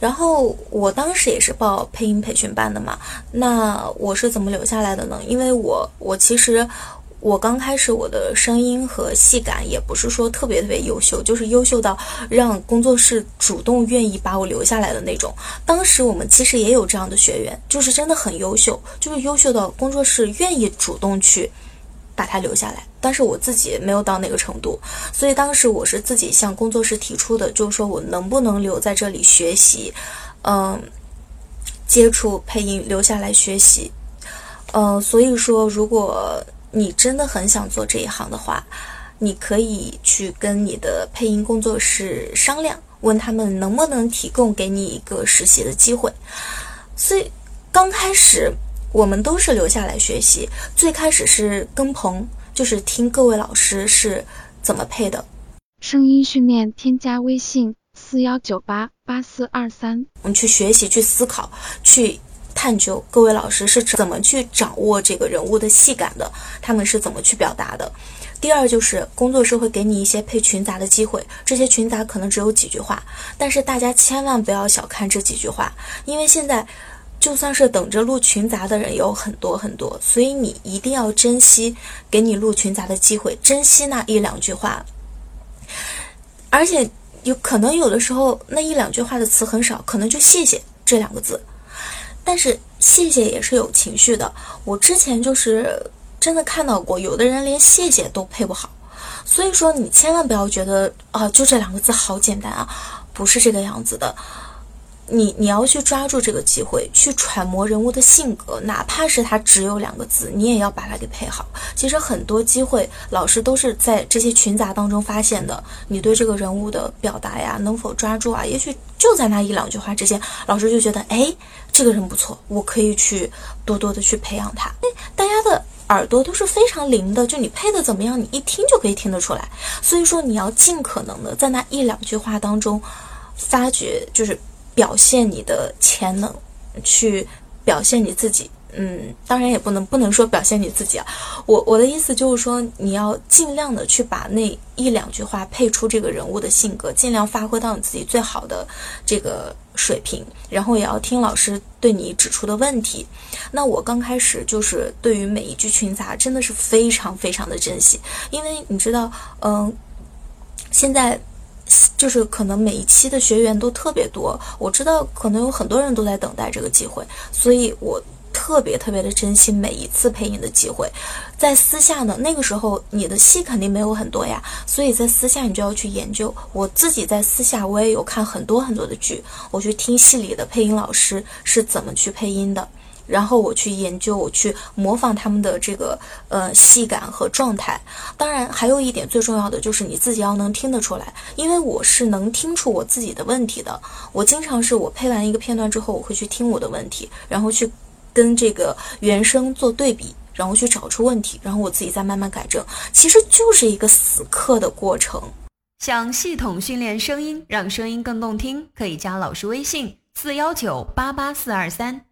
然后我当时也是报配音培训班的嘛，那我是怎么留下来的呢？因为我我其实我刚开始我的声音和戏感也不是说特别特别优秀，就是优秀到让工作室主动愿意把我留下来的那种。当时我们其实也有这样的学员，就是真的很优秀，就是优秀到工作室愿意主动去把他留下来。但是我自己没有到那个程度，所以当时我是自己向工作室提出的，就是说我能不能留在这里学习，嗯，接触配音，留下来学习，嗯，所以说如果你真的很想做这一行的话，你可以去跟你的配音工作室商量，问他们能不能提供给你一个实习的机会。所以刚开始我们都是留下来学习，最开始是跟棚。就是听各位老师是怎么配的，声音训练添加微信四幺九八八四二三，我们去学习、去思考、去探究各位老师是怎么去掌握这个人物的戏感的，他们是怎么去表达的。第二就是工作室会给你一些配群杂的机会，这些群杂可能只有几句话，但是大家千万不要小看这几句话，因为现在。就算是等着录群杂的人有很多很多，所以你一定要珍惜给你录群杂的机会，珍惜那一两句话。而且有可能有的时候那一两句话的词很少，可能就谢谢这两个字。但是谢谢也是有情绪的，我之前就是真的看到过，有的人连谢谢都配不好。所以说你千万不要觉得啊，就这两个字好简单啊，不是这个样子的。你你要去抓住这个机会，去揣摩人物的性格，哪怕是他只有两个字，你也要把它给配好。其实很多机会，老师都是在这些群杂当中发现的。你对这个人物的表达呀，能否抓住啊？也许就在那一两句话之间，老师就觉得，哎，这个人不错，我可以去多多的去培养他。哎，大家的耳朵都是非常灵的，就你配的怎么样，你一听就可以听得出来。所以说，你要尽可能的在那一两句话当中，发掘就是。表现你的潜能，去表现你自己。嗯，当然也不能不能说表现你自己啊。我我的意思就是说，你要尽量的去把那一两句话配出这个人物的性格，尽量发挥到你自己最好的这个水平。然后也要听老师对你指出的问题。那我刚开始就是对于每一句群杂真的是非常非常的珍惜，因为你知道，嗯，现在。就是可能每一期的学员都特别多，我知道可能有很多人都在等待这个机会，所以我特别特别的珍惜每一次配音的机会。在私下呢，那个时候你的戏肯定没有很多呀，所以在私下你就要去研究。我自己在私下我也有看很多很多的剧，我去听戏里的配音老师是怎么去配音的。然后我去研究，我去模仿他们的这个呃戏感和状态。当然，还有一点最重要的就是你自己要能听得出来，因为我是能听出我自己的问题的。我经常是我配完一个片段之后，我会去听我的问题，然后去跟这个原声做对比，然后去找出问题，然后我自己再慢慢改正。其实就是一个死磕的过程。想系统训练声音，让声音更动听，可以加老师微信：四幺九八八四二三。